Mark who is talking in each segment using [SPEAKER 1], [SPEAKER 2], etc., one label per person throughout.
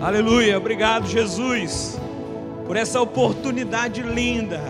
[SPEAKER 1] Aleluia, obrigado, Jesus, por essa oportunidade linda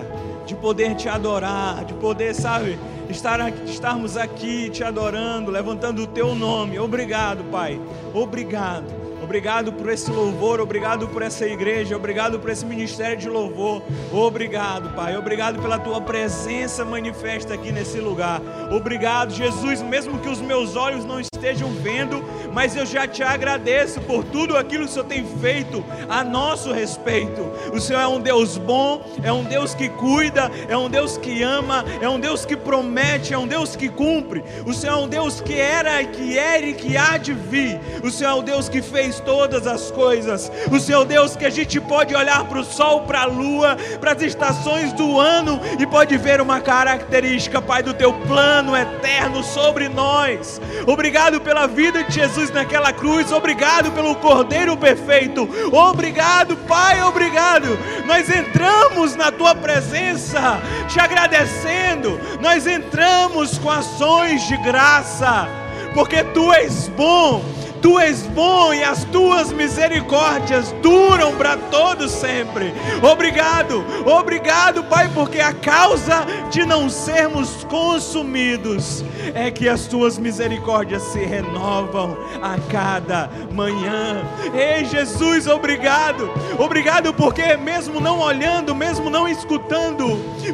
[SPEAKER 1] de poder te adorar, de poder, sabe, estar aqui, estarmos aqui te adorando, levantando o teu nome. Obrigado, Pai. Obrigado. Obrigado por esse louvor, obrigado por essa igreja, obrigado por esse ministério de louvor. Obrigado, Pai. Obrigado pela tua presença manifesta aqui nesse lugar. Obrigado, Jesus, mesmo que os meus olhos não estejam vendo, mas eu já te agradeço por tudo aquilo que o Senhor tem feito a nosso respeito. O Senhor é um Deus bom, é um Deus que cuida, é um Deus que ama, é um Deus que promete, é um Deus que cumpre. O Senhor é um Deus que era, que era e que há de vir. O Senhor é o Deus que fez todas as coisas. O Seu Deus que a gente pode olhar para o sol, para a lua, para as estações do ano e pode ver uma característica, Pai, do teu plano eterno sobre nós. Obrigado pela vida de Jesus naquela cruz. Obrigado pelo Cordeiro perfeito. Obrigado, Pai, obrigado. Nós entramos na tua presença te agradecendo. Nós entramos com ações de graça, porque tu és bom Tu és bom e as tuas misericórdias duram para todos sempre. Obrigado, obrigado, Pai, porque a causa de não sermos consumidos é que as tuas misericórdias se renovam a cada manhã. Ei, Jesus, obrigado. Obrigado porque mesmo não olhando, mesmo não escutando,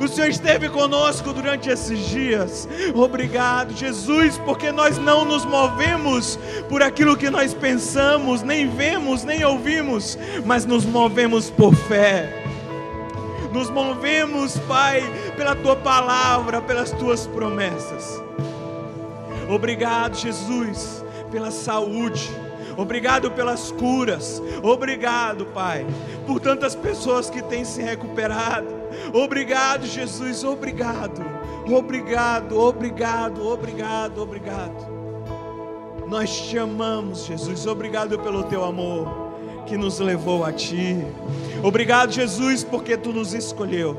[SPEAKER 1] o Senhor esteve conosco durante esses dias. Obrigado, Jesus, porque nós não nos movemos por aquilo que nós pensamos, nem vemos, nem ouvimos, mas nos movemos por fé. Nos movemos, Pai, pela tua palavra, pelas tuas promessas. Obrigado, Jesus, pela saúde. Obrigado pelas curas. Obrigado, Pai, por tantas pessoas que têm se recuperado. Obrigado, Jesus. Obrigado. Obrigado, obrigado, obrigado, obrigado. Nós te amamos, Jesus. Obrigado pelo teu amor que nos levou a ti. Obrigado, Jesus, porque tu nos escolheu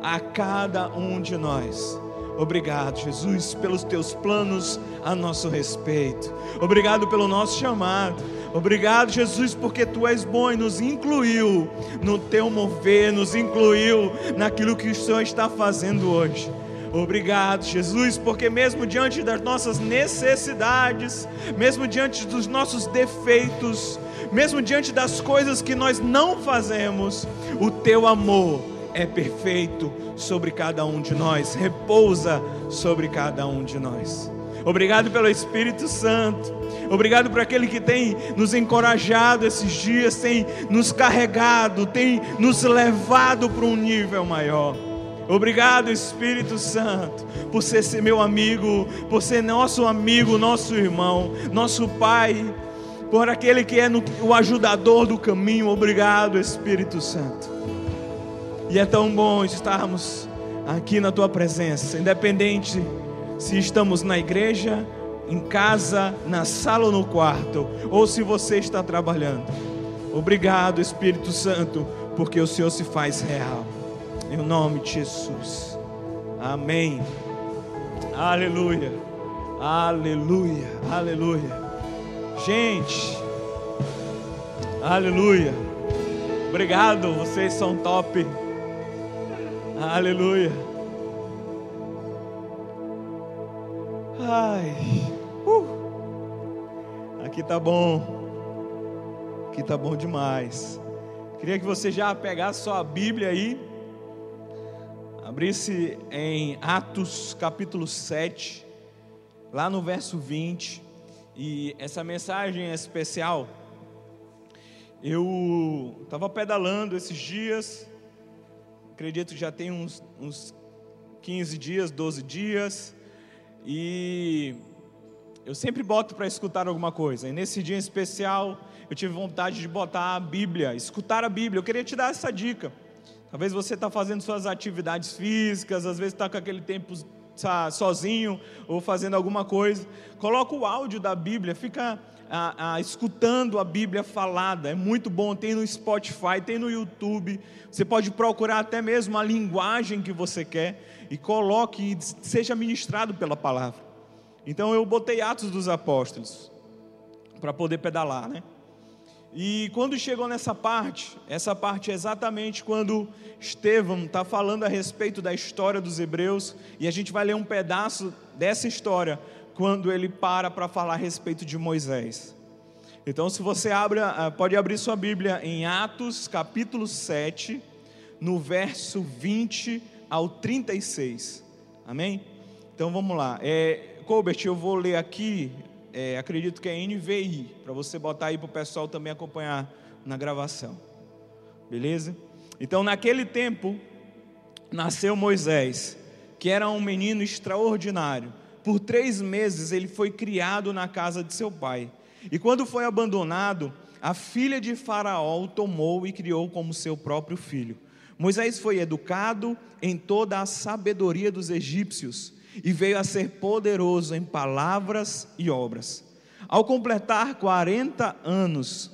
[SPEAKER 1] a cada um de nós. Obrigado, Jesus, pelos teus planos a nosso respeito. Obrigado pelo nosso chamado. Obrigado, Jesus, porque tu és bom e nos incluiu no teu mover, nos incluiu naquilo que o Senhor está fazendo hoje. Obrigado, Jesus, porque mesmo diante das nossas necessidades, mesmo diante dos nossos defeitos, mesmo diante das coisas que nós não fazemos, o teu amor é perfeito sobre cada um de nós, repousa sobre cada um de nós. Obrigado pelo Espírito Santo. Obrigado por aquele que tem nos encorajado esses dias, tem nos carregado, tem nos levado para um nível maior. Obrigado, Espírito Santo, por ser meu amigo, por ser nosso amigo, nosso irmão, nosso Pai, por aquele que é no, o ajudador do caminho. Obrigado, Espírito Santo. E é tão bom estarmos aqui na tua presença, independente se estamos na igreja, em casa, na sala ou no quarto, ou se você está trabalhando. Obrigado, Espírito Santo, porque o Senhor se faz real. Em nome de Jesus. Amém. Aleluia. Aleluia. Aleluia. Gente. Aleluia. Obrigado, vocês são top. Aleluia. Ai. Uh. Aqui tá bom. Aqui tá bom demais. Queria que você já pegasse sua Bíblia aí abrisse em Atos capítulo 7, lá no verso 20, e essa mensagem é especial. Eu estava pedalando esses dias, acredito que já tem uns, uns 15 dias, 12 dias, e eu sempre boto para escutar alguma coisa, e nesse dia em especial eu tive vontade de botar a Bíblia, escutar a Bíblia. Eu queria te dar essa dica. Talvez você está fazendo suas atividades físicas, às vezes está com aquele tempo sozinho ou fazendo alguma coisa. Coloca o áudio da Bíblia, fica a, a, escutando a Bíblia falada. É muito bom. Tem no Spotify, tem no YouTube. Você pode procurar até mesmo a linguagem que você quer e coloque e seja ministrado pela palavra. Então eu botei Atos dos Apóstolos para poder pedalar, né? E quando chegou nessa parte, essa parte é exatamente quando Estevão está falando a respeito da história dos hebreus, e a gente vai ler um pedaço dessa história quando ele para para falar a respeito de Moisés. Então, se você abre, pode abrir sua Bíblia em Atos, capítulo 7, no verso 20 ao 36. Amém? Então vamos lá. É, Colbert, eu vou ler aqui é, acredito que é NVI, para você botar aí para o pessoal também acompanhar na gravação. Beleza? Então, naquele tempo, nasceu Moisés, que era um menino extraordinário. Por três meses ele foi criado na casa de seu pai. E quando foi abandonado, a filha de Faraó o tomou e criou como seu próprio filho. Moisés foi educado em toda a sabedoria dos egípcios e veio a ser poderoso em palavras e obras. Ao completar 40 anos,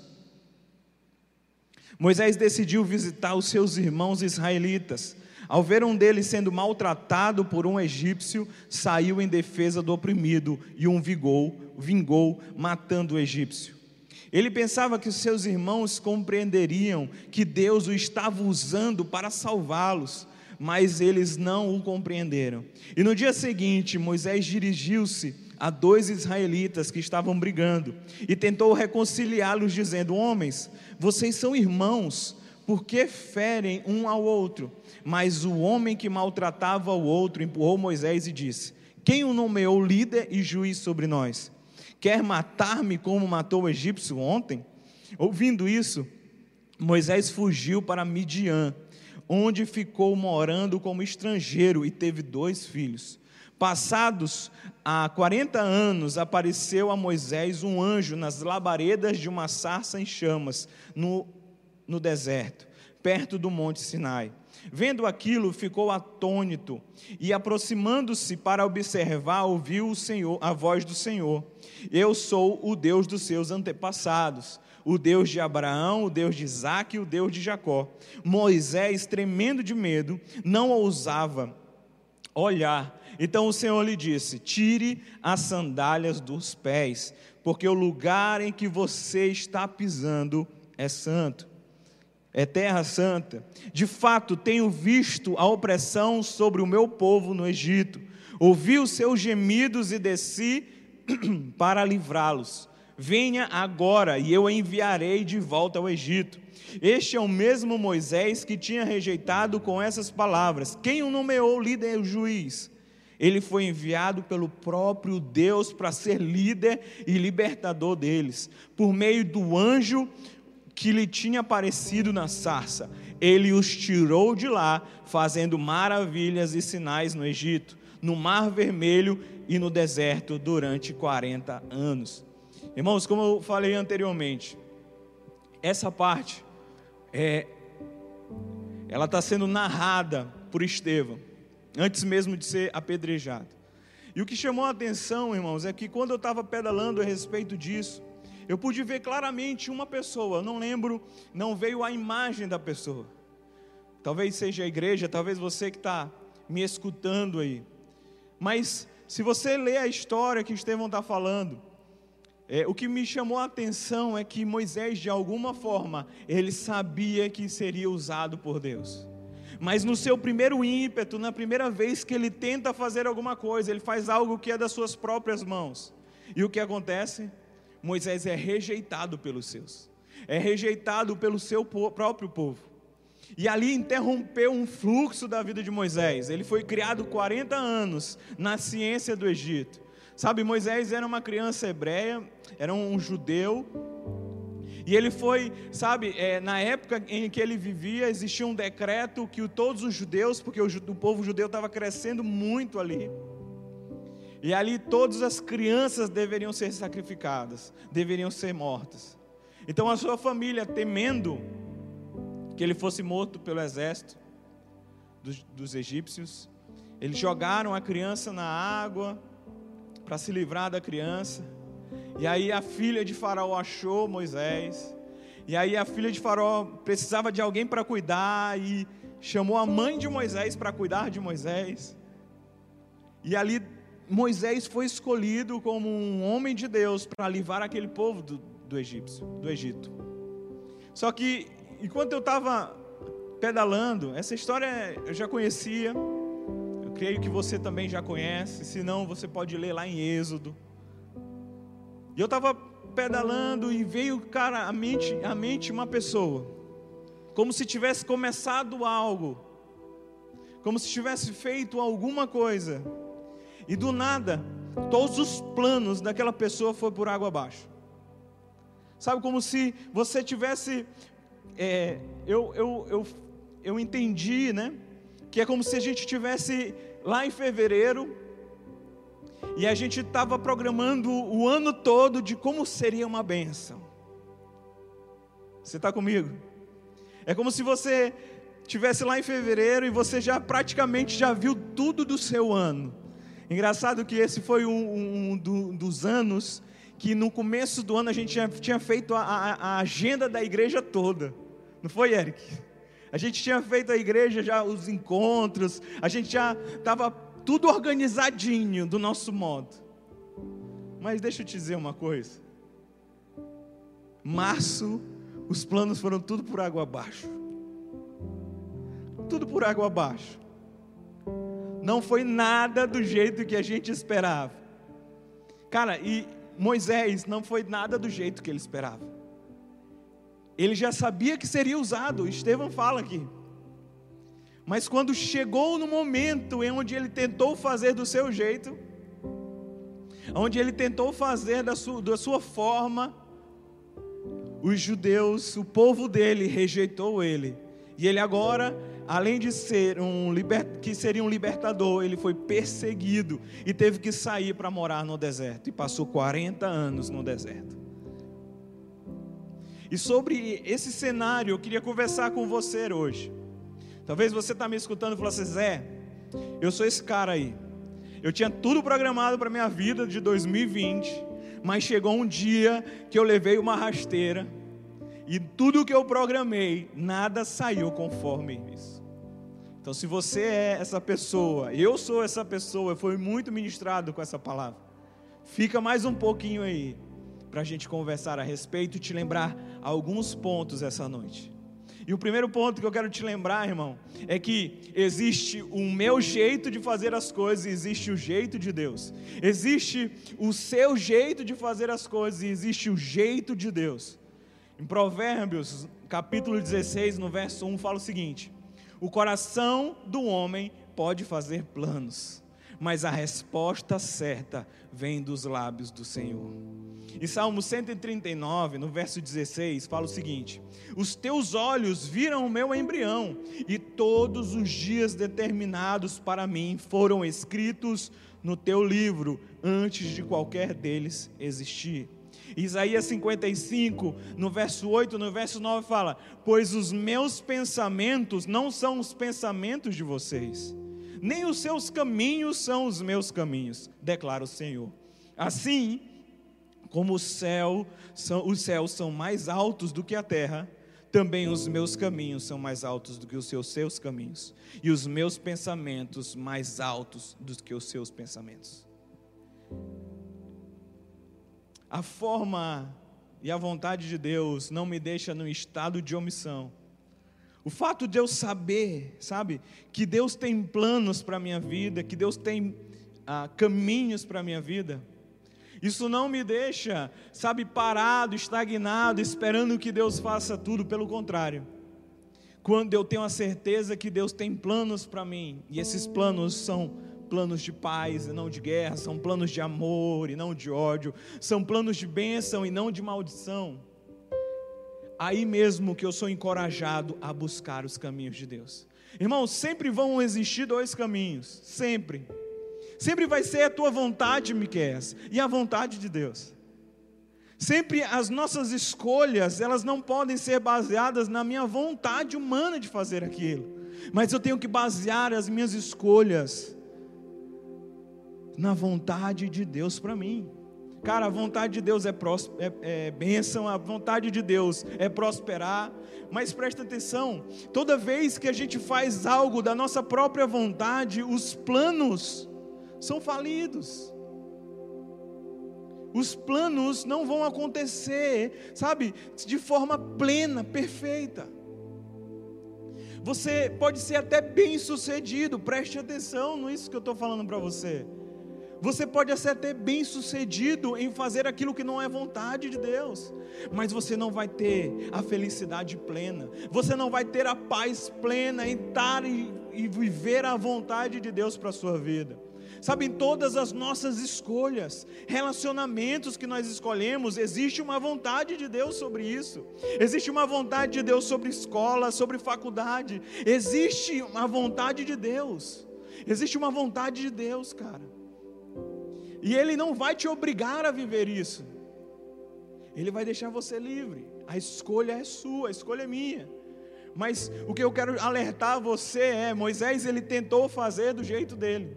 [SPEAKER 1] Moisés decidiu visitar os seus irmãos israelitas. Ao ver um deles sendo maltratado por um egípcio, saiu em defesa do oprimido e um vingou, vingou matando o egípcio. Ele pensava que os seus irmãos compreenderiam que Deus o estava usando para salvá-los, mas eles não o compreenderam. E no dia seguinte, Moisés dirigiu-se a dois israelitas que estavam brigando e tentou reconciliá-los, dizendo: Homens, vocês são irmãos, por que ferem um ao outro? Mas o homem que maltratava o outro empurrou Moisés e disse: Quem o nomeou líder e juiz sobre nós? Quer matar-me como matou o egípcio ontem? Ouvindo isso, Moisés fugiu para Midian onde ficou morando como estrangeiro e teve dois filhos. Passados há 40 anos, apareceu a Moisés um anjo nas labaredas de uma sarça em chamas, no, no deserto, perto do monte Sinai. Vendo aquilo, ficou atônito e, aproximando-se para observar, ouviu o Senhor, a voz do Senhor: Eu sou o Deus dos seus antepassados o Deus de Abraão, o Deus de Isaac e o Deus de Jacó. Moisés, tremendo de medo, não ousava olhar. Então o Senhor lhe disse: Tire as sandálias dos pés, porque o lugar em que você está pisando é santo, é terra santa. De fato, tenho visto a opressão sobre o meu povo no Egito, ouvi os seus gemidos e desci para livrá-los. Venha agora e eu enviarei de volta ao Egito. Este é o mesmo Moisés que tinha rejeitado com essas palavras: Quem o nomeou líder e juiz? Ele foi enviado pelo próprio Deus para ser líder e libertador deles, por meio do anjo que lhe tinha aparecido na sarça. Ele os tirou de lá, fazendo maravilhas e sinais no Egito, no Mar Vermelho e no deserto durante 40 anos. Irmãos, como eu falei anteriormente, essa parte é, ela está sendo narrada por Estevão, antes mesmo de ser apedrejado. E o que chamou a atenção, irmãos, é que quando eu estava pedalando a respeito disso, eu pude ver claramente uma pessoa, não lembro, não veio a imagem da pessoa. Talvez seja a igreja, talvez você que está me escutando aí. Mas se você ler a história que Estevão está falando, é, o que me chamou a atenção é que Moisés, de alguma forma, ele sabia que seria usado por Deus. Mas no seu primeiro ímpeto, na primeira vez que ele tenta fazer alguma coisa, ele faz algo que é das suas próprias mãos. E o que acontece? Moisés é rejeitado pelos seus, é rejeitado pelo seu próprio povo. E ali interrompeu um fluxo da vida de Moisés. Ele foi criado 40 anos na ciência do Egito. Sabe, Moisés era uma criança hebreia, era um judeu, e ele foi, sabe, é, na época em que ele vivia, existia um decreto que todos os judeus, porque o, o povo judeu estava crescendo muito ali, e ali todas as crianças deveriam ser sacrificadas, deveriam ser mortas. Então a sua família, temendo que ele fosse morto pelo exército dos, dos egípcios, eles jogaram a criança na água, para se livrar da criança. E aí a filha de Faraó achou Moisés. E aí a filha de Faraó precisava de alguém para cuidar e chamou a mãe de Moisés para cuidar de Moisés. E ali Moisés foi escolhido como um homem de Deus para livrar aquele povo do, do egípcio, do Egito. Só que enquanto eu estava pedalando, essa história eu já conhecia. Eu creio que você também já conhece. Se não, você pode ler lá em Êxodo. E eu estava pedalando e veio, cara, a mente, a mente uma pessoa, como se tivesse começado algo, como se tivesse feito alguma coisa, e do nada, todos os planos daquela pessoa foram por água abaixo. Sabe, como se você tivesse. É, eu, eu, eu, eu entendi, né? Que é como se a gente tivesse lá em fevereiro e a gente estava programando o ano todo de como seria uma benção. Você está comigo? É como se você tivesse lá em fevereiro e você já praticamente já viu tudo do seu ano. Engraçado que esse foi um, um do, dos anos que no começo do ano a gente tinha feito a, a, a agenda da igreja toda. Não foi, Eric? A gente tinha feito a igreja já, os encontros, a gente já estava tudo organizadinho do nosso modo. Mas deixa eu te dizer uma coisa. Março, os planos foram tudo por água abaixo. Tudo por água abaixo. Não foi nada do jeito que a gente esperava. Cara, e Moisés não foi nada do jeito que ele esperava. Ele já sabia que seria usado. Estevão fala aqui. Mas quando chegou no momento em onde ele tentou fazer do seu jeito, onde ele tentou fazer da sua, da sua forma, os judeus, o povo dele rejeitou ele. E ele agora, além de ser um liber, que seria um libertador, ele foi perseguido e teve que sair para morar no deserto e passou 40 anos no deserto. E sobre esse cenário eu queria conversar com você hoje. Talvez você está me escutando e falou assim, Zé, eu sou esse cara aí. Eu tinha tudo programado para minha vida de 2020, mas chegou um dia que eu levei uma rasteira e tudo que eu programei, nada saiu conforme isso. Então, se você é essa pessoa, eu sou essa pessoa, eu fui muito ministrado com essa palavra. Fica mais um pouquinho aí para a gente conversar a respeito e te lembrar alguns pontos essa noite. E o primeiro ponto que eu quero te lembrar, irmão, é que existe o meu jeito de fazer as coisas e existe o jeito de Deus. Existe o seu jeito de fazer as coisas e existe o jeito de Deus. Em Provérbios, capítulo 16, no verso 1, fala o seguinte: O coração do homem pode fazer planos, mas a resposta certa vem dos lábios do Senhor. Em Salmo 139, no verso 16, fala o seguinte: Os teus olhos viram o meu embrião, e todos os dias determinados para mim foram escritos no teu livro, antes de qualquer deles existir. Isaías 55, no verso 8, no verso 9 fala: Pois os meus pensamentos não são os pensamentos de vocês, nem os seus caminhos são os meus caminhos, declara o Senhor. Assim, como o céu, são, os céus são mais altos do que a terra, também os meus caminhos são mais altos do que os seus, seus caminhos, e os meus pensamentos mais altos do que os seus pensamentos. A forma e a vontade de Deus não me deixa no estado de omissão. O fato de eu saber, sabe, que Deus tem planos para a minha vida, que Deus tem ah, caminhos para a minha vida, isso não me deixa, sabe, parado, estagnado, esperando que Deus faça tudo, pelo contrário. Quando eu tenho a certeza que Deus tem planos para mim, e esses planos são planos de paz e não de guerra, são planos de amor e não de ódio, são planos de bênção e não de maldição. Aí mesmo que eu sou encorajado a buscar os caminhos de Deus. Irmãos, sempre vão existir dois caminhos, sempre. Sempre vai ser a tua vontade, Miquel, e a vontade de Deus. Sempre as nossas escolhas, elas não podem ser baseadas na minha vontade humana de fazer aquilo, mas eu tenho que basear as minhas escolhas na vontade de Deus para mim. Cara, a vontade de Deus é, prós, é, é bênção, a vontade de Deus é prosperar, mas presta atenção: toda vez que a gente faz algo da nossa própria vontade, os planos são falidos. os planos não vão acontecer, sabe, de forma plena, perfeita. Você pode ser até bem sucedido, preste atenção nisso que eu estou falando para você. Você pode até bem sucedido em fazer aquilo que não é vontade de Deus, mas você não vai ter a felicidade plena, você não vai ter a paz plena em estar e, e viver a vontade de Deus para a sua vida. Sabe, em todas as nossas escolhas, relacionamentos que nós escolhemos, existe uma vontade de Deus sobre isso. Existe uma vontade de Deus sobre escola, sobre faculdade. Existe uma vontade de Deus. Existe uma vontade de Deus, cara. E Ele não vai te obrigar a viver isso. Ele vai deixar você livre. A escolha é sua, a escolha é minha. Mas o que eu quero alertar você é: Moisés ele tentou fazer do jeito dele.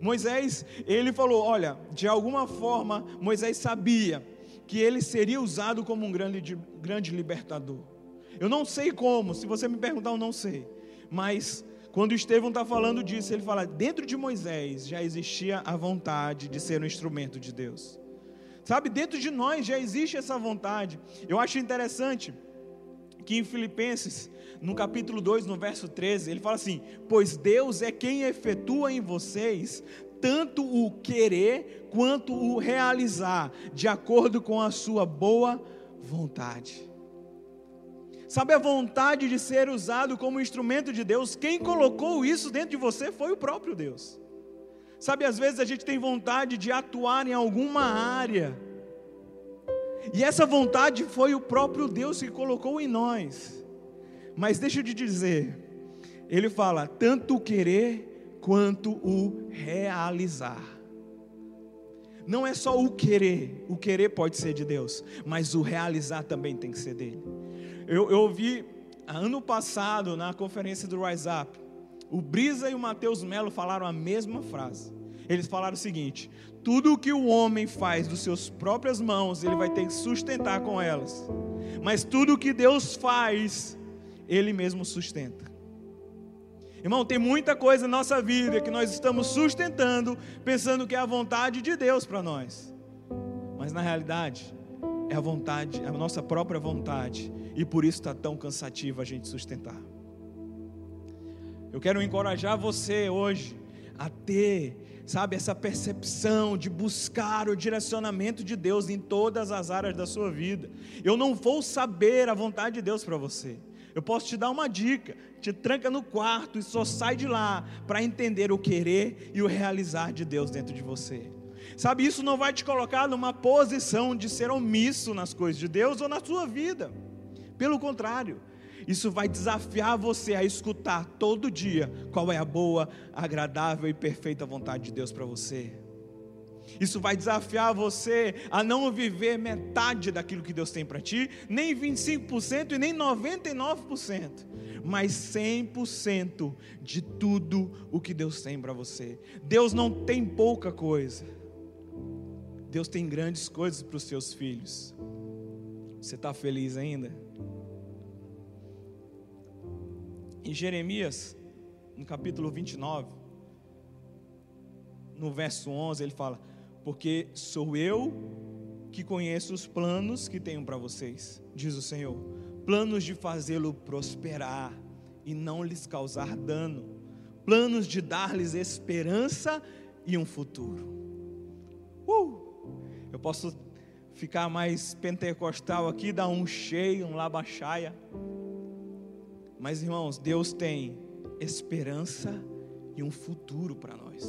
[SPEAKER 1] Moisés, ele falou: olha, de alguma forma, Moisés sabia que ele seria usado como um grande, grande libertador. Eu não sei como, se você me perguntar, eu não sei. Mas quando Estevão está falando disso, ele fala: dentro de Moisés já existia a vontade de ser um instrumento de Deus. Sabe, dentro de nós já existe essa vontade. Eu acho interessante que em Filipenses, no capítulo 2, no verso 13, ele fala assim: Pois Deus é quem efetua em vocês tanto o querer quanto o realizar, de acordo com a sua boa vontade. Sabe a vontade de ser usado como instrumento de Deus? Quem colocou isso dentro de você foi o próprio Deus. Sabe, às vezes a gente tem vontade de atuar em alguma área, e essa vontade foi o próprio Deus que colocou em nós. Mas deixa eu te dizer, ele fala: tanto o querer quanto o realizar. Não é só o querer, o querer pode ser de Deus, mas o realizar também tem que ser dele. Eu, ouvi ano passado na conferência do Rise Up, o Brisa e o Mateus Melo falaram a mesma frase. Eles falaram o seguinte: tudo o que o homem faz dos seus próprias mãos, ele vai ter que sustentar com elas. Mas tudo o que Deus faz, ele mesmo sustenta. Irmão, tem muita coisa na nossa vida que nós estamos sustentando, pensando que é a vontade de Deus para nós. Mas na realidade, é a vontade, é a nossa própria vontade, e por isso está tão cansativo a gente sustentar. Eu quero encorajar você hoje a ter, sabe, essa percepção de buscar o direcionamento de Deus em todas as áreas da sua vida. Eu não vou saber a vontade de Deus para você. Eu posso te dar uma dica: te tranca no quarto e só sai de lá para entender o querer e o realizar de Deus dentro de você. Sabe, isso não vai te colocar numa posição de ser omisso nas coisas de Deus ou na sua vida. Pelo contrário, isso vai desafiar você a escutar todo dia qual é a boa, agradável e perfeita vontade de Deus para você. Isso vai desafiar você a não viver metade daquilo que Deus tem para ti, nem 25% e nem 99%, mas 100% de tudo o que Deus tem para você. Deus não tem pouca coisa. Deus tem grandes coisas para os seus filhos. Você está feliz ainda? Em Jeremias, no capítulo 29, no verso 11, ele fala: Porque sou eu que conheço os planos que tenho para vocês, diz o Senhor, planos de fazê-lo prosperar e não lhes causar dano, planos de dar-lhes esperança e um futuro. Uh! Eu posso ficar mais pentecostal aqui, dar um cheio, um labachaia. Mas irmãos, Deus tem esperança e um futuro para nós,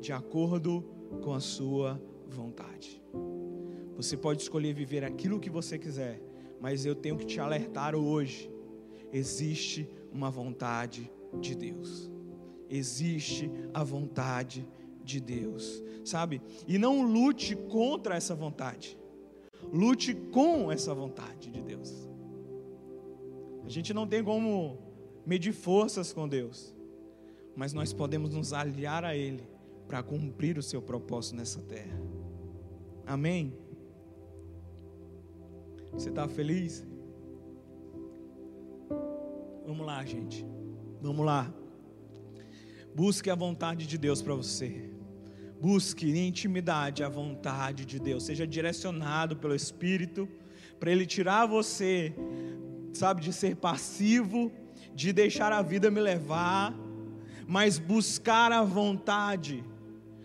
[SPEAKER 1] de acordo com a sua vontade. Você pode escolher viver aquilo que você quiser, mas eu tenho que te alertar hoje: existe uma vontade de Deus. Existe a vontade de Deus sabe? E não lute contra essa vontade. Lute com essa vontade de Deus. A gente não tem como medir forças com Deus, mas nós podemos nos aliar a Ele para cumprir o seu propósito nessa terra. Amém? Você está feliz? Vamos lá, gente. Vamos lá. Busque a vontade de Deus para você. Busque em intimidade a vontade de Deus, seja direcionado pelo Espírito, para Ele tirar você, sabe, de ser passivo, de deixar a vida me levar, mas buscar a vontade,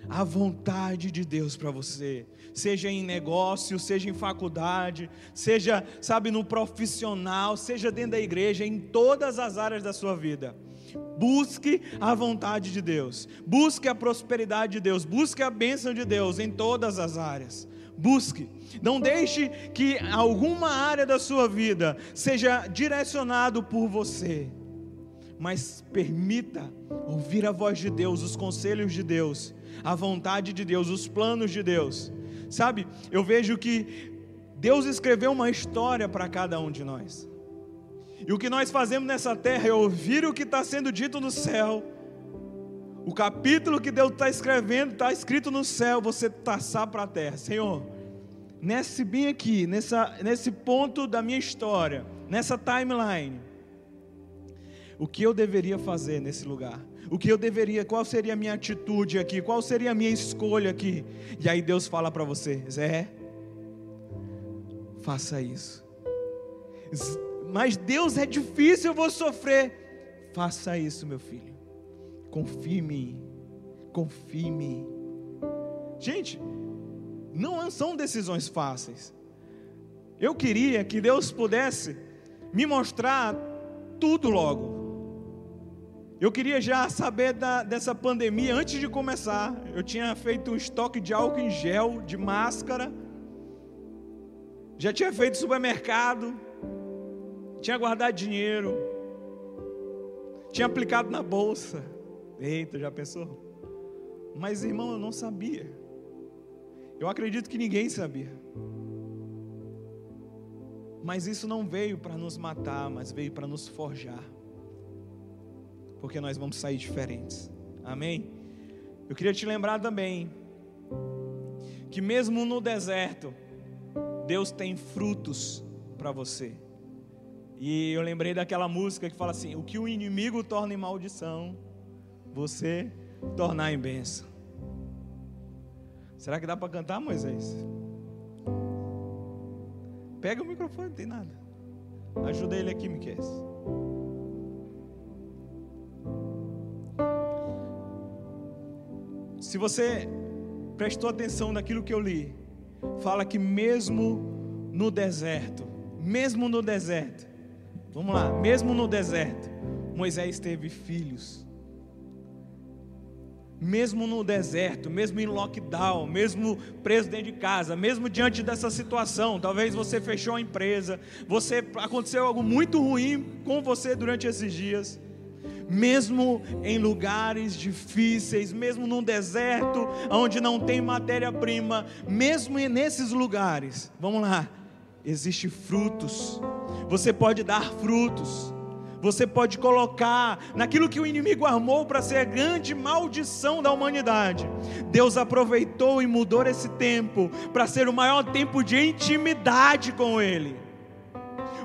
[SPEAKER 1] a vontade de Deus para você, seja em negócio, seja em faculdade, seja, sabe, no profissional, seja dentro da igreja, em todas as áreas da sua vida. Busque a vontade de Deus, busque a prosperidade de Deus, busque a bênção de Deus em todas as áreas. Busque, não deixe que alguma área da sua vida seja direcionado por você, mas permita ouvir a voz de Deus, os conselhos de Deus, a vontade de Deus, os planos de Deus. Sabe, eu vejo que Deus escreveu uma história para cada um de nós. E o que nós fazemos nessa terra é ouvir o que está sendo dito no céu. O capítulo que Deus está escrevendo, está escrito no céu, você taçar para a terra. Senhor, nesse bem aqui, nessa, nesse ponto da minha história, nessa timeline, o que eu deveria fazer nesse lugar? O que eu deveria, qual seria a minha atitude aqui? Qual seria a minha escolha aqui? E aí Deus fala para você: Zé, faça isso mas Deus é difícil, eu vou sofrer. Faça isso, meu filho. Confie em mim. Confie em mim. Gente, não são decisões fáceis. Eu queria que Deus pudesse me mostrar tudo logo. Eu queria já saber da, dessa pandemia antes de começar. Eu tinha feito um estoque de álcool em gel, de máscara. Já tinha feito supermercado tinha guardado dinheiro, tinha aplicado na bolsa. Eita, já pensou? Mas irmão, eu não sabia. Eu acredito que ninguém sabia. Mas isso não veio para nos matar, mas veio para nos forjar. Porque nós vamos sair diferentes. Amém? Eu queria te lembrar também que mesmo no deserto, Deus tem frutos para você. E eu lembrei daquela música que fala assim: O que o inimigo torna em maldição, você tornar em bênção. Será que dá para cantar, Moisés? Pega o microfone, não tem nada. Ajuda ele aqui, Miquel. Se você prestou atenção naquilo que eu li, fala que mesmo no deserto, mesmo no deserto, Vamos lá, mesmo no deserto, Moisés teve filhos. Mesmo no deserto, mesmo em lockdown, mesmo preso dentro de casa, mesmo diante dessa situação, talvez você fechou a empresa, você aconteceu algo muito ruim com você durante esses dias mesmo em lugares difíceis, mesmo num deserto onde não tem matéria-prima, mesmo nesses lugares, vamos lá, existe frutos você pode dar frutos, você pode colocar naquilo que o inimigo armou para ser a grande maldição da humanidade. Deus aproveitou e mudou esse tempo para ser o maior tempo de intimidade com Ele,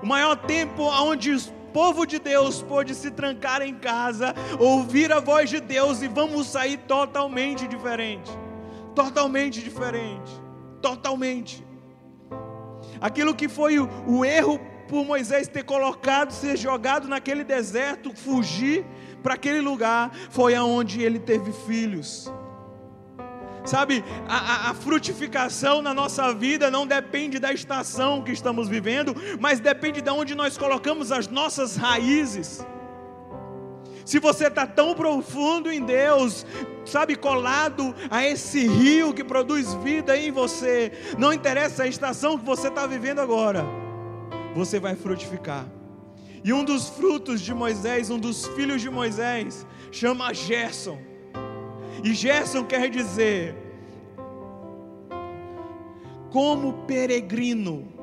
[SPEAKER 1] o maior tempo onde o povo de Deus pôde se trancar em casa, ouvir a voz de Deus e vamos sair totalmente diferente. Totalmente diferente. Totalmente. Aquilo que foi o, o erro por Moisés ter colocado, ser jogado naquele deserto, fugir para aquele lugar, foi aonde ele teve filhos. Sabe, a, a, a, frutificação na nossa vida não depende da estação que estamos vivendo, mas depende de onde nós colocamos as nossas raízes. Se você está tão profundo em Deus, sabe, colado a esse rio que produz vida em você, não interessa a estação que você está vivendo agora você vai frutificar. E um dos frutos de Moisés, um dos filhos de Moisés, chama Gerson. E Gerson quer dizer, como peregrino,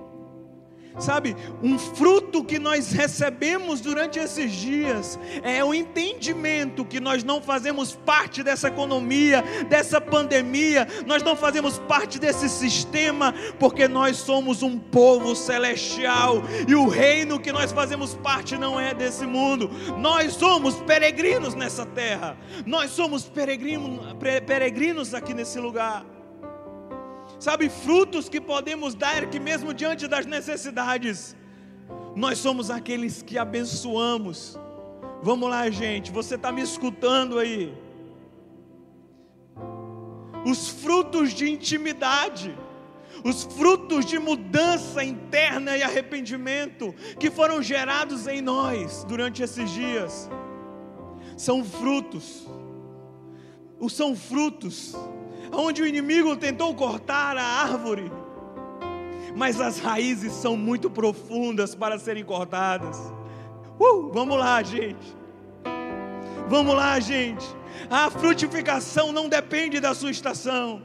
[SPEAKER 1] Sabe, um fruto que nós recebemos durante esses dias é o entendimento que nós não fazemos parte dessa economia, dessa pandemia, nós não fazemos parte desse sistema, porque nós somos um povo celestial e o reino que nós fazemos parte não é desse mundo. Nós somos peregrinos nessa terra, nós somos peregrinos, peregrinos aqui nesse lugar sabe, frutos que podemos dar que mesmo diante das necessidades, nós somos aqueles que abençoamos. Vamos lá, gente, você está me escutando aí? Os frutos de intimidade, os frutos de mudança interna e arrependimento que foram gerados em nós durante esses dias, são frutos, são frutos onde o inimigo tentou cortar a árvore, mas as raízes são muito profundas para serem cortadas. Uh, vamos lá, gente. Vamos lá, gente. A frutificação não depende da sua estação.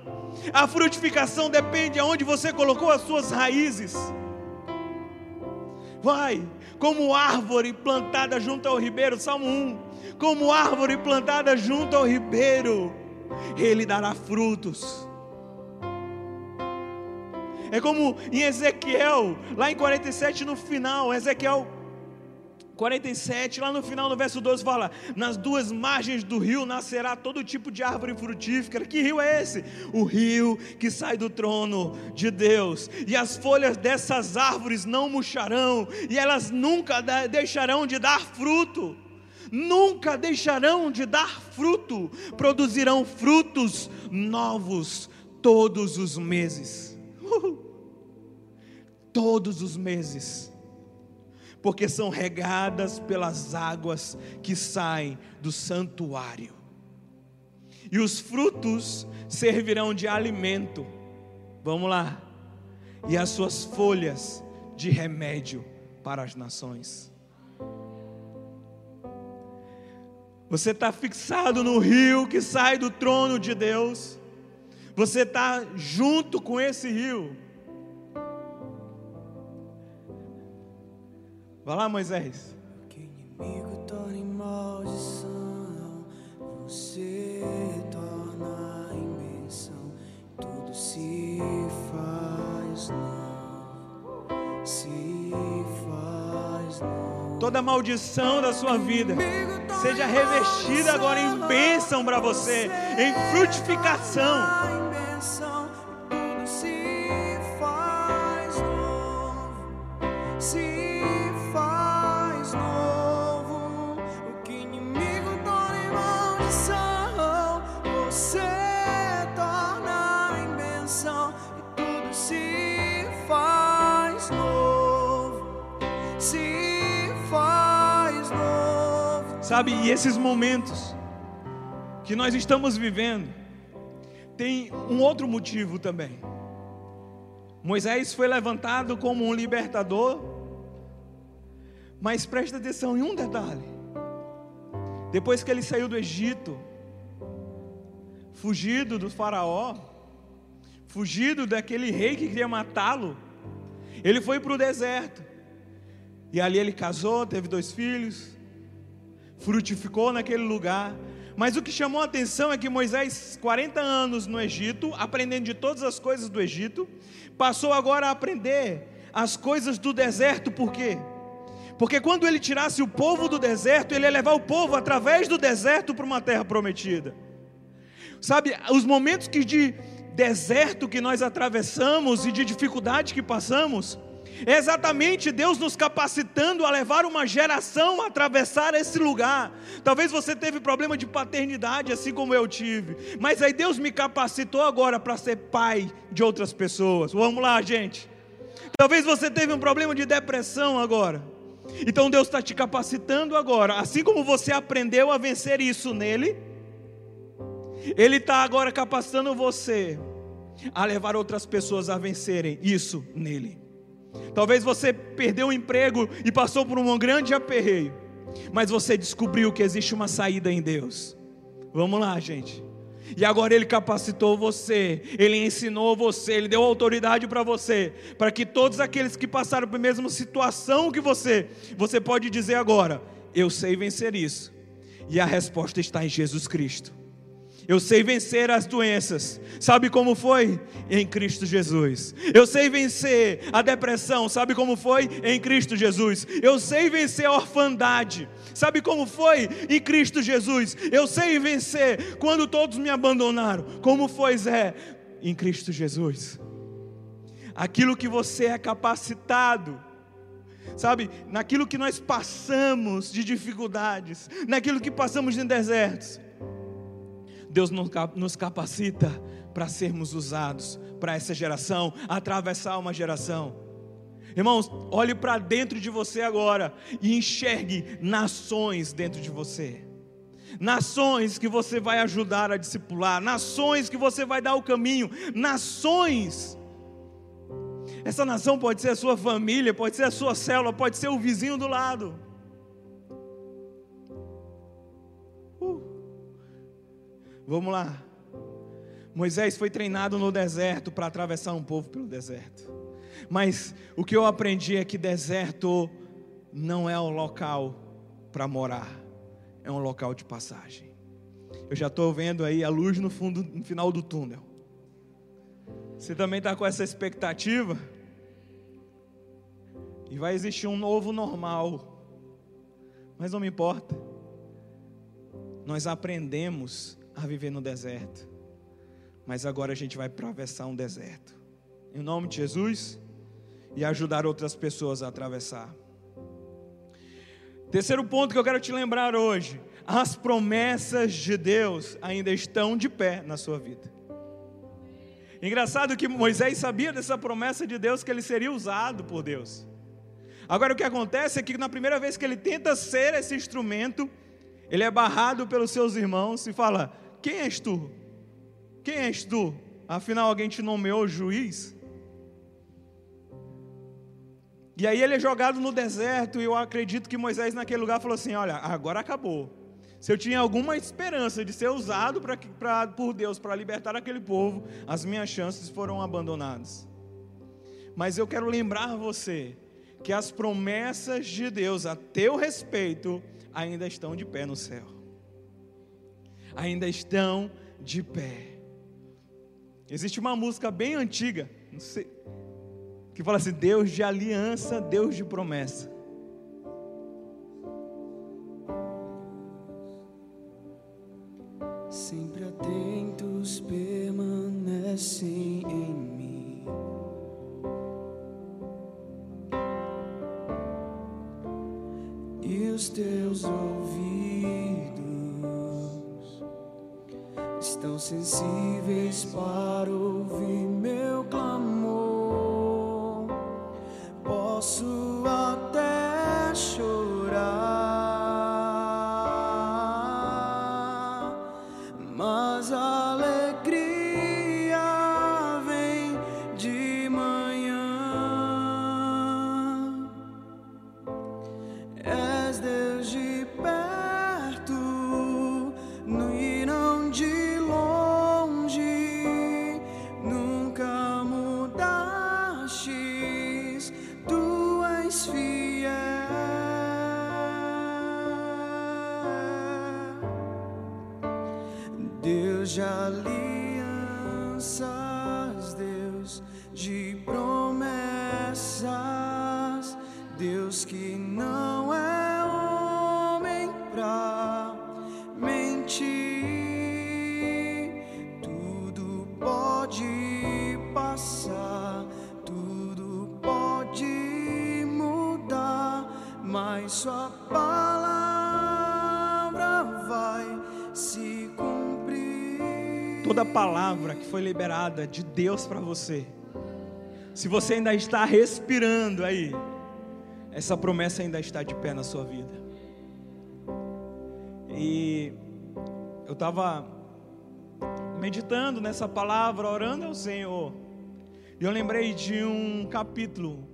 [SPEAKER 1] A frutificação depende aonde você colocou as suas raízes. Vai, como árvore plantada junto ao ribeiro, Salmo 1. Como árvore plantada junto ao ribeiro ele dará frutos. É como em Ezequiel, lá em 47 no final, Ezequiel 47, lá no final, no verso 12, fala: Nas duas margens do rio nascerá todo tipo de árvore frutífera. Que rio é esse? O rio que sai do trono de Deus. E as folhas dessas árvores não murcharão, e elas nunca deixarão de dar fruto nunca deixarão de dar fruto, produzirão frutos novos todos os meses. Todos os meses. Porque são regadas pelas águas que saem do santuário. E os frutos servirão de alimento. Vamos lá. E as suas folhas de remédio para as nações. Você está fixado no rio que sai do trono de Deus. Você está junto com esse rio. Vai lá, Moisés. Que inimigo torna em maldição, você torna em bênção, tudo se faz novo, se faz novo. Toda maldição da sua vida seja revestida agora em bênção para você, em frutificação. Sabe, e esses momentos que nós estamos vivendo, tem um outro motivo também. Moisés foi levantado como um libertador, mas presta atenção em um detalhe. Depois que ele saiu do Egito, fugido do Faraó, fugido daquele rei que queria matá-lo, ele foi para o deserto. E ali ele casou, teve dois filhos, frutificou naquele lugar. Mas o que chamou a atenção é que Moisés, 40 anos no Egito, aprendendo de todas as coisas do Egito, passou agora a aprender as coisas do deserto, por quê? Porque quando ele tirasse o povo do deserto, ele ia levar o povo através do deserto para uma terra prometida. Sabe, os momentos que de deserto que nós atravessamos e de dificuldade que passamos, é exatamente Deus nos capacitando a levar uma geração a atravessar esse lugar. Talvez você teve problema de paternidade, assim como eu tive, mas aí Deus me capacitou agora para ser pai de outras pessoas. Vamos lá, gente. Talvez você teve um problema de depressão agora. Então Deus está te capacitando agora, assim como você aprendeu a vencer isso nele, Ele está agora capacitando você a levar outras pessoas a vencerem isso nele. Talvez você perdeu o emprego e passou por um grande aperreio, mas você descobriu que existe uma saída em Deus. Vamos lá, gente. E agora Ele capacitou você, Ele ensinou você, Ele deu autoridade para você, para que todos aqueles que passaram pela mesma situação que você, você pode dizer agora: Eu sei vencer isso. E a resposta está em Jesus Cristo. Eu sei vencer as doenças. Sabe como foi? Em Cristo Jesus. Eu sei vencer a depressão. Sabe como foi? Em Cristo Jesus. Eu sei vencer a orfandade. Sabe como foi? Em Cristo Jesus. Eu sei vencer quando todos me abandonaram. Como foi, Zé? Em Cristo Jesus. Aquilo que você é capacitado sabe, naquilo que nós passamos de dificuldades, naquilo que passamos em desertos, Deus nos capacita para sermos usados para essa geração, atravessar uma geração. Irmãos, olhe para dentro de você agora e enxergue nações dentro de você. Nações que você vai ajudar a discipular, nações que você vai dar o caminho, nações. Essa nação pode ser a sua família, pode ser a sua célula, pode ser o vizinho do lado. Vamos lá. Moisés foi treinado no deserto para atravessar um povo pelo deserto. Mas o que eu aprendi é que deserto não é um local para morar, é um local de passagem. Eu já estou vendo aí a luz no fundo, no final do túnel. Você também está com essa expectativa? E vai existir um novo normal. Mas não me importa. Nós aprendemos a viver no deserto. Mas agora a gente vai atravessar um deserto. Em nome de Jesus e ajudar outras pessoas a atravessar. Terceiro ponto que eu quero te lembrar hoje: as promessas de Deus ainda estão de pé na sua vida. Engraçado que Moisés sabia dessa promessa de Deus que ele seria usado por Deus. Agora o que acontece é que na primeira vez que ele tenta ser esse instrumento, ele é barrado pelos seus irmãos e fala: quem és tu? Quem és tu? Afinal, alguém te nomeou juiz? E aí ele é jogado no deserto, e eu acredito que Moisés naquele lugar falou assim: Olha, agora acabou. Se eu tinha alguma esperança de ser usado pra, pra por Deus para libertar aquele povo, as minhas chances foram abandonadas. Mas eu quero lembrar você que as promessas de Deus a teu respeito ainda estão de pé no céu ainda estão de pé. Existe uma música bem antiga, sei, que fala assim: Deus de aliança, Deus de promessa. Liberada de Deus para você, se você ainda está respirando aí, essa promessa ainda está de pé na sua vida. E eu estava meditando nessa palavra, orando ao Senhor, e eu lembrei de um capítulo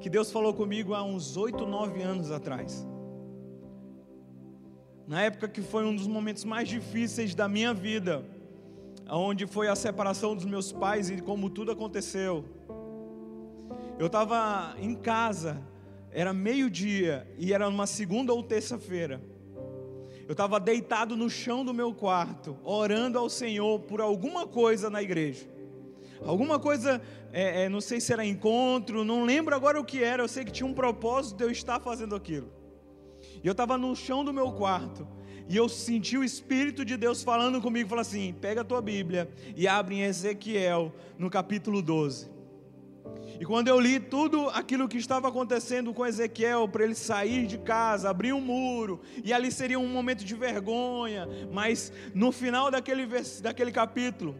[SPEAKER 1] que Deus falou comigo há uns oito, nove anos atrás. Na época que foi um dos momentos mais difíceis da minha vida, onde foi a separação dos meus pais e como tudo aconteceu. Eu estava em casa, era meio-dia e era uma segunda ou terça-feira. Eu estava deitado no chão do meu quarto, orando ao Senhor por alguma coisa na igreja. Alguma coisa, é, é, não sei se era encontro, não lembro agora o que era, eu sei que tinha um propósito de eu estar fazendo aquilo. E eu estava no chão do meu quarto, e eu senti o Espírito de Deus falando comigo, falando assim: pega a tua Bíblia e abre em Ezequiel, no capítulo 12. E quando eu li tudo aquilo que estava acontecendo com Ezequiel, para ele sair de casa, abrir um muro, e ali seria um momento de vergonha, mas no final daquele, daquele capítulo,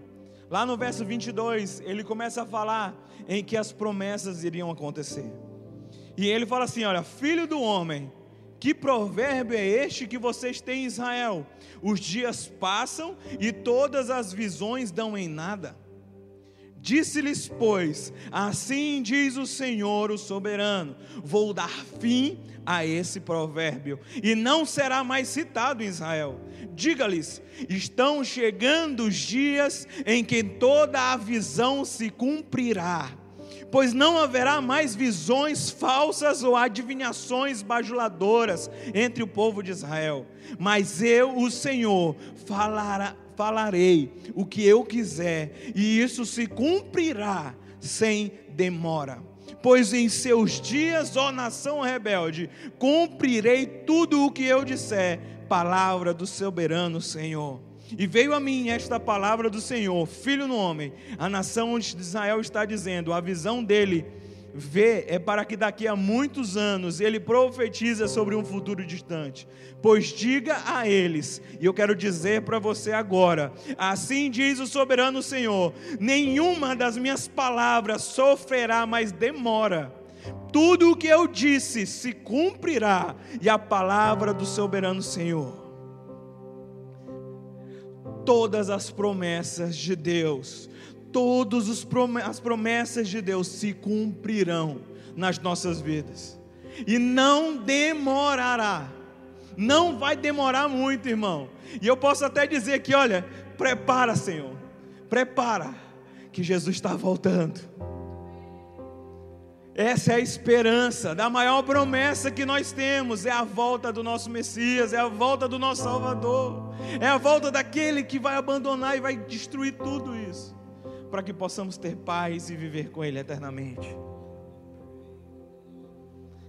[SPEAKER 1] lá no verso 22, ele começa a falar em que as promessas iriam acontecer. E ele fala assim: Olha, filho do homem, que provérbio é este que vocês têm em Israel? Os dias passam e todas as visões dão em nada. Disse-lhes, pois, assim diz o Senhor, o soberano: vou dar fim a esse provérbio, e não será mais citado em Israel. Diga-lhes: estão chegando os dias em que toda a visão se cumprirá pois não haverá mais visões falsas ou adivinhações bajuladoras entre o povo de Israel, mas eu, o Senhor, falarei o que eu quiser, e isso se cumprirá sem demora. Pois em seus dias, ó nação rebelde, cumprirei tudo o que eu disser, palavra do soberano Senhor. E veio a mim esta palavra do Senhor, filho no homem, a nação onde Israel está dizendo, a visão dele vê é para que daqui a muitos anos ele profetiza sobre um futuro distante. Pois diga a eles, e eu quero dizer para você agora: assim diz o soberano Senhor: nenhuma das minhas palavras sofrerá mais demora. Tudo o que eu disse se cumprirá, e a palavra do soberano Senhor. Todas as promessas de Deus todas as promessas de Deus se cumprirão nas nossas vidas. E não demorará. Não vai demorar muito, irmão. E eu posso até dizer que, olha, prepara, Senhor. Prepara, que Jesus está voltando. Essa é a esperança da maior promessa que nós temos: é a volta do nosso Messias, é a volta do nosso Salvador, é a volta daquele que vai abandonar e vai destruir tudo isso para que possamos ter paz e viver com Ele eternamente.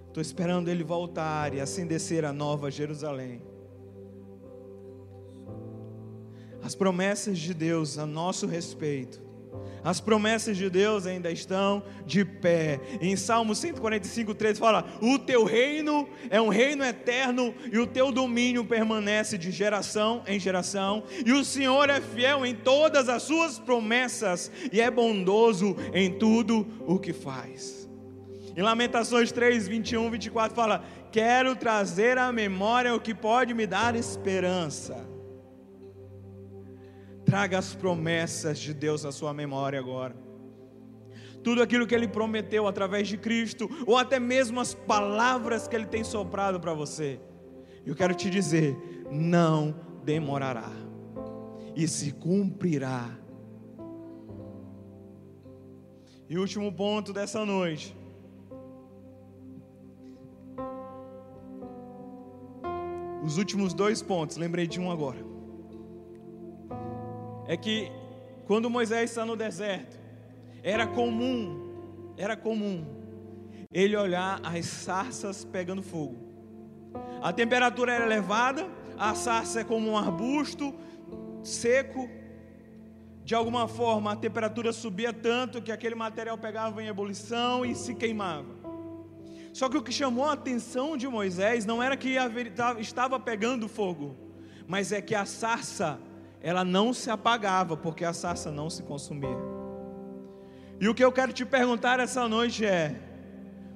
[SPEAKER 1] Estou esperando Ele voltar e assim descer a nova Jerusalém. As promessas de Deus a nosso respeito as promessas de Deus ainda estão de pé. Em Salmo 145, 13 fala: O teu reino é um reino eterno e o teu domínio permanece de geração em geração. E o Senhor é fiel em todas as suas promessas e é bondoso em tudo o que faz. Em Lamentações 3, 21, 24 fala: Quero trazer à memória o que pode me dar esperança Traga as promessas de Deus à sua memória agora. Tudo aquilo que Ele prometeu através de Cristo, ou até mesmo as palavras que Ele tem soprado para você. Eu quero te dizer: não demorará, e se cumprirá. E último ponto dessa noite. Os últimos dois pontos, lembrei de um agora é que quando Moisés está no deserto, era comum, era comum ele olhar as sarças pegando fogo. A temperatura era elevada, a sarça é como um arbusto seco. De alguma forma, a temperatura subia tanto que aquele material pegava em ebulição e se queimava. Só que o que chamou a atenção de Moisés não era que estava pegando fogo, mas é que a sarça ela não se apagava, porque a sarça não se consumia. E o que eu quero te perguntar essa noite é: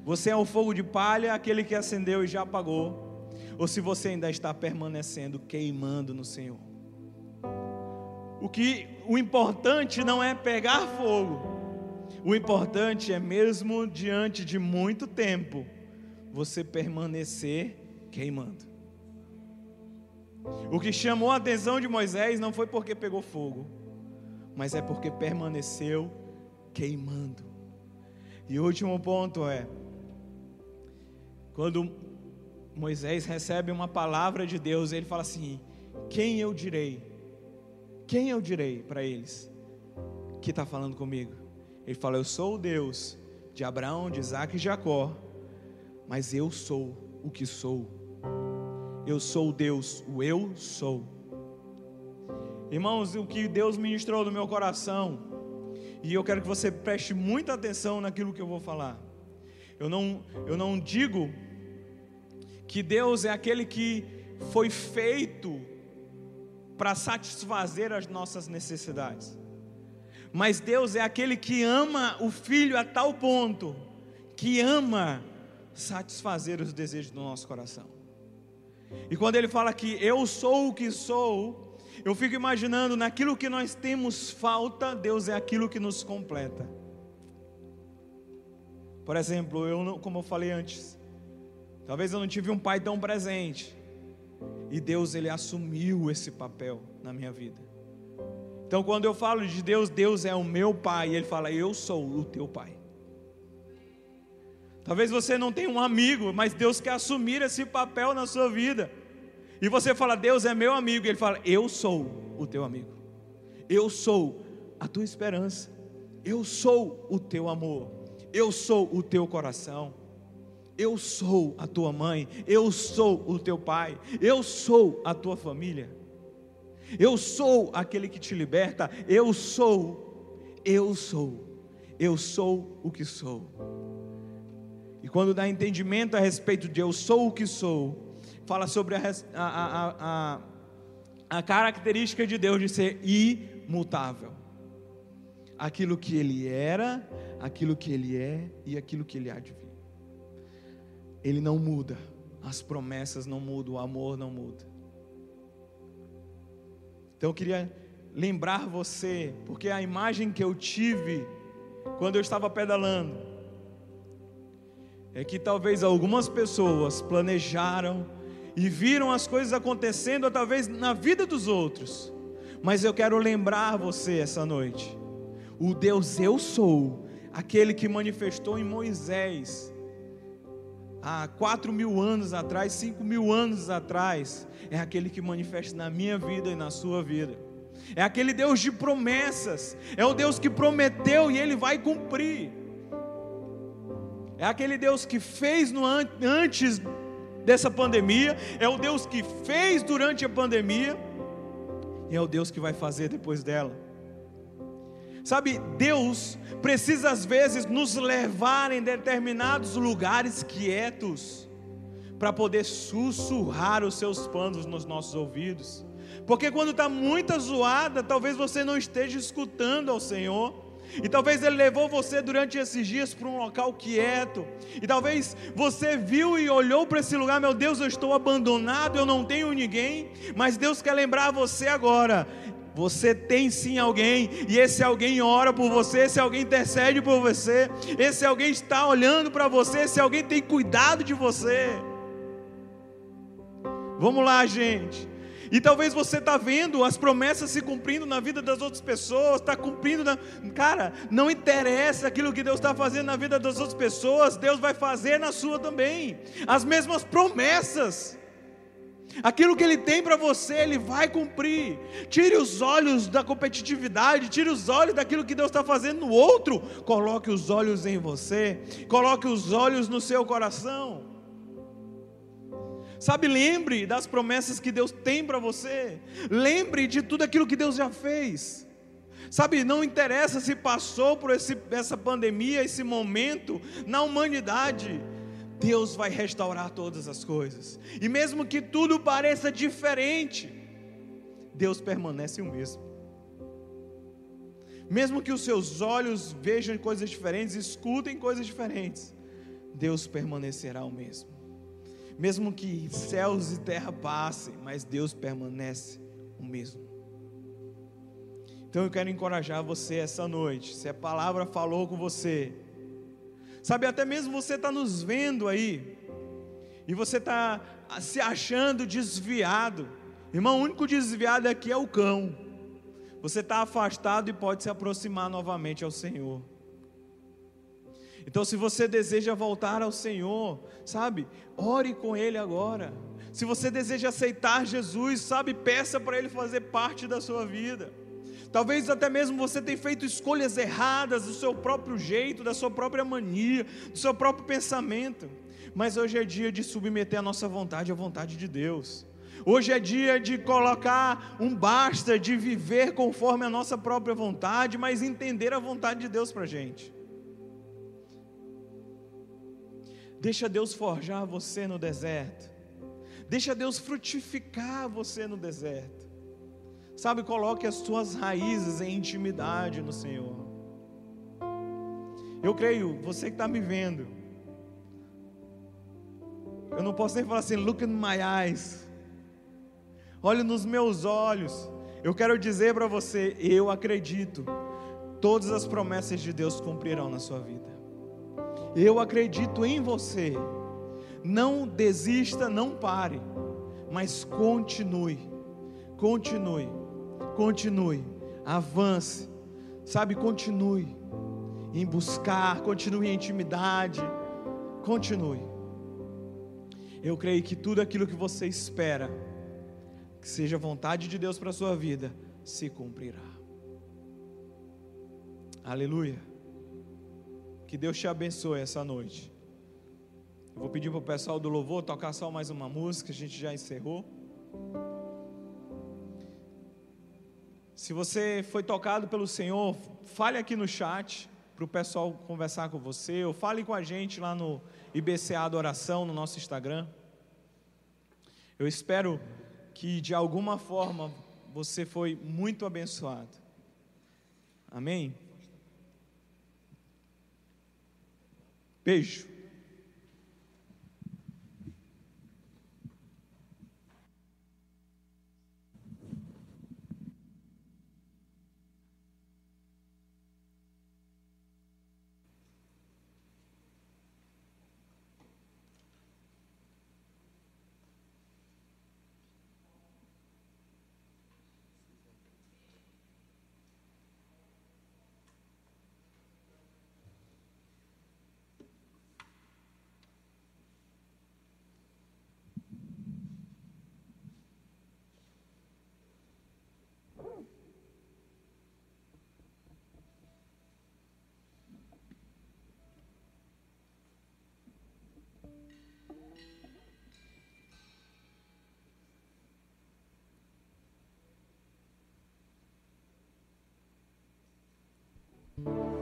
[SPEAKER 1] você é o fogo de palha, aquele que acendeu e já apagou? Ou se você ainda está permanecendo queimando no Senhor? O que o importante não é pegar fogo. O importante é mesmo diante de muito tempo você permanecer queimando. O que chamou a atenção de Moisés não foi porque pegou fogo, mas é porque permaneceu queimando. E o último ponto é: quando Moisés recebe uma palavra de Deus, ele fala assim: Quem eu direi? Quem eu direi para eles que está falando comigo? Ele fala: Eu sou o Deus de Abraão, de Isaac e Jacó, mas eu sou o que sou. Eu sou Deus, o eu sou. Irmãos, o que Deus ministrou no meu coração, e eu quero que você preste muita atenção naquilo que eu vou falar. Eu não, eu não digo que Deus é aquele que foi feito para satisfazer as nossas necessidades. Mas Deus é aquele que ama o filho a tal ponto que ama satisfazer os desejos do nosso coração. E quando ele fala que eu sou o que sou, eu fico imaginando naquilo que nós temos falta, Deus é aquilo que nos completa. Por exemplo, eu não, como eu falei antes, talvez eu não tive um pai tão presente. E Deus ele assumiu esse papel na minha vida. Então, quando eu falo de Deus, Deus é o meu pai, ele fala: "Eu sou o teu pai". Talvez você não tenha um amigo, mas Deus quer assumir esse papel na sua vida. E você fala, Deus é meu amigo. E Ele fala, Eu sou o teu amigo. Eu sou a tua esperança. Eu sou o teu amor. Eu sou o teu coração. Eu sou a tua mãe. Eu sou o teu pai. Eu sou a tua família. Eu sou aquele que te liberta. Eu sou. Eu sou. Eu sou o que sou. E quando dá entendimento a respeito de eu sou o que sou, fala sobre a, a, a, a característica de Deus de ser imutável. Aquilo que Ele era, aquilo que Ele é e aquilo que Ele há de vir. Ele não muda, as promessas não mudam, o amor não muda. Então eu queria lembrar você, porque a imagem que eu tive quando eu estava pedalando é que talvez algumas pessoas planejaram e viram as coisas acontecendo, talvez na vida dos outros. Mas eu quero lembrar você essa noite: o Deus eu sou, aquele que manifestou em Moisés há quatro mil anos atrás, cinco mil anos atrás, é aquele que manifesta na minha vida e na sua vida. É aquele Deus de promessas, é o Deus que prometeu e ele vai cumprir. É aquele Deus que fez no antes dessa pandemia, é o Deus que fez durante a pandemia, e é o Deus que vai fazer depois dela. Sabe, Deus precisa às vezes nos levar em determinados lugares quietos, para poder sussurrar os seus panos nos nossos ouvidos, porque quando está muita zoada, talvez você não esteja escutando ao Senhor. E talvez Ele levou você durante esses dias para um local quieto. E talvez você viu e olhou para esse lugar, meu Deus, eu estou abandonado, eu não tenho ninguém. Mas Deus quer lembrar você agora. Você tem sim alguém, e esse alguém ora por você, esse alguém intercede por você, esse alguém está olhando para você, esse alguém tem cuidado de você. Vamos lá, gente. E talvez você está vendo as promessas se cumprindo na vida das outras pessoas, está cumprindo na. Cara, não interessa aquilo que Deus está fazendo na vida das outras pessoas, Deus vai fazer na sua também. As mesmas promessas. Aquilo que Ele tem para você, Ele vai cumprir. Tire os olhos da competitividade, tire os olhos daquilo que Deus está fazendo no outro. Coloque os olhos em você, coloque os olhos no seu coração. Sabe, lembre das promessas que Deus tem para você. Lembre de tudo aquilo que Deus já fez. Sabe, não interessa se passou por esse, essa pandemia, esse momento na humanidade. Deus vai restaurar todas as coisas. E mesmo que tudo pareça diferente, Deus permanece o mesmo. Mesmo que os seus olhos vejam coisas diferentes, escutem coisas diferentes, Deus permanecerá o mesmo. Mesmo que céus e terra passem, mas Deus permanece o mesmo. Então eu quero encorajar você essa noite. Se a palavra falou com você, sabe, até mesmo você está nos vendo aí, e você está se achando desviado. Irmão, o único desviado aqui é o cão. Você está afastado e pode se aproximar novamente ao Senhor. Então, se você deseja voltar ao Senhor, sabe, ore com Ele agora. Se você deseja aceitar Jesus, sabe, peça para Ele fazer parte da sua vida. Talvez até mesmo você tenha feito escolhas erradas do seu próprio jeito, da sua própria mania, do seu próprio pensamento. Mas hoje é dia de submeter a nossa vontade à vontade de Deus. Hoje é dia de colocar um basta de viver conforme a nossa própria vontade, mas entender a vontade de Deus para a gente. Deixa Deus forjar você no deserto. Deixa Deus frutificar você no deserto. Sabe, coloque as suas raízes em intimidade no Senhor. Eu creio, você que está me vendo, eu não posso nem falar assim, look in my eyes. Olhe nos meus olhos. Eu quero dizer para você, eu acredito, todas as promessas de Deus cumprirão na sua vida. Eu acredito em você. Não desista, não pare, mas continue, continue, continue, avance, sabe, continue em buscar, continue em intimidade, continue. Eu creio que tudo aquilo que você espera, que seja vontade de Deus para a sua vida, se cumprirá. Aleluia. Que Deus te abençoe essa noite. Eu vou pedir para o pessoal do louvor tocar só mais uma música, a gente já encerrou. Se você foi tocado pelo Senhor, fale aqui no chat para o pessoal conversar com você, ou fale com a gente lá no IBCA Adoração, no nosso Instagram. Eu espero que de alguma forma você foi muito abençoado. Amém? Beijo.
[SPEAKER 2] Estás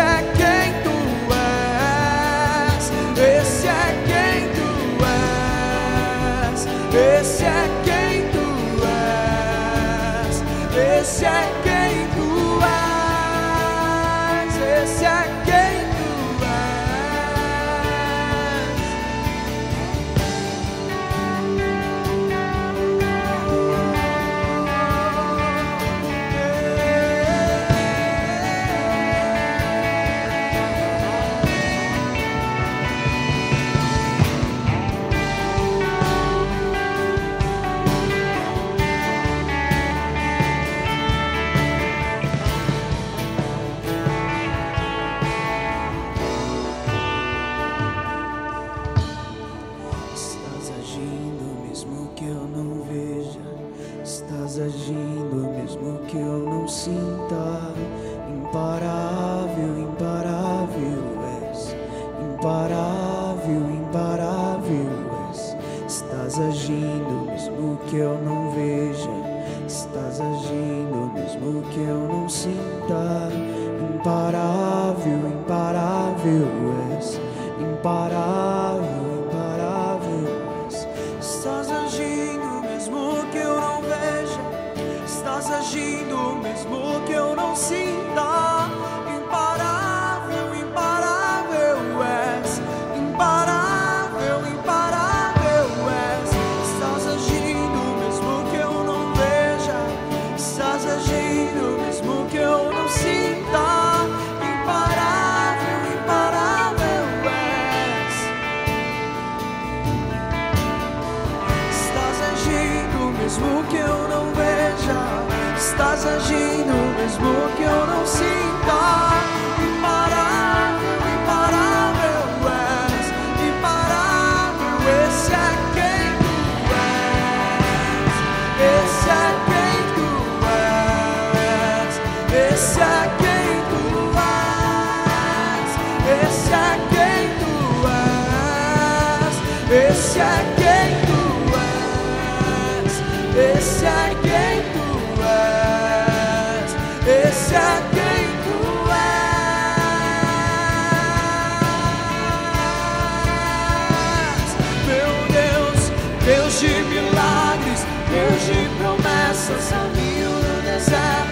[SPEAKER 2] é quem tu és, esse é quem tu és, esse é mesmo que eu não veja, estás agindo mesmo que eu não sinta. Eu sumiu no deserto.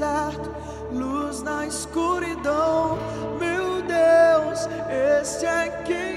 [SPEAKER 2] deserto, luz na escuridão. Meu Deus, este é quem